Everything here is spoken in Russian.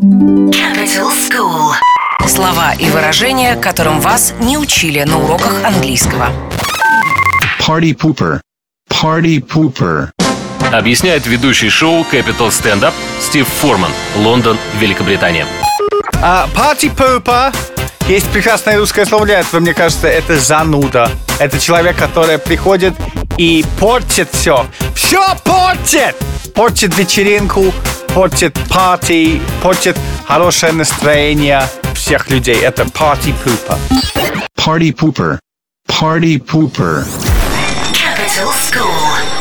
Capital School. Слова и выражения, которым вас не учили на уроках английского. Party pooper. Party pooper. Объясняет ведущий шоу Capital Stand Up Стив Форман, Лондон, Великобритания. А party pooper есть прекрасное русское слово для этого, мне кажется, это зануда. Это человек, который приходит и портит все. Все портит! Портит вечеринку, портит пати, портит хорошее настроение всех людей. Это party pooper. Party pooper. Party pooper. Capital School.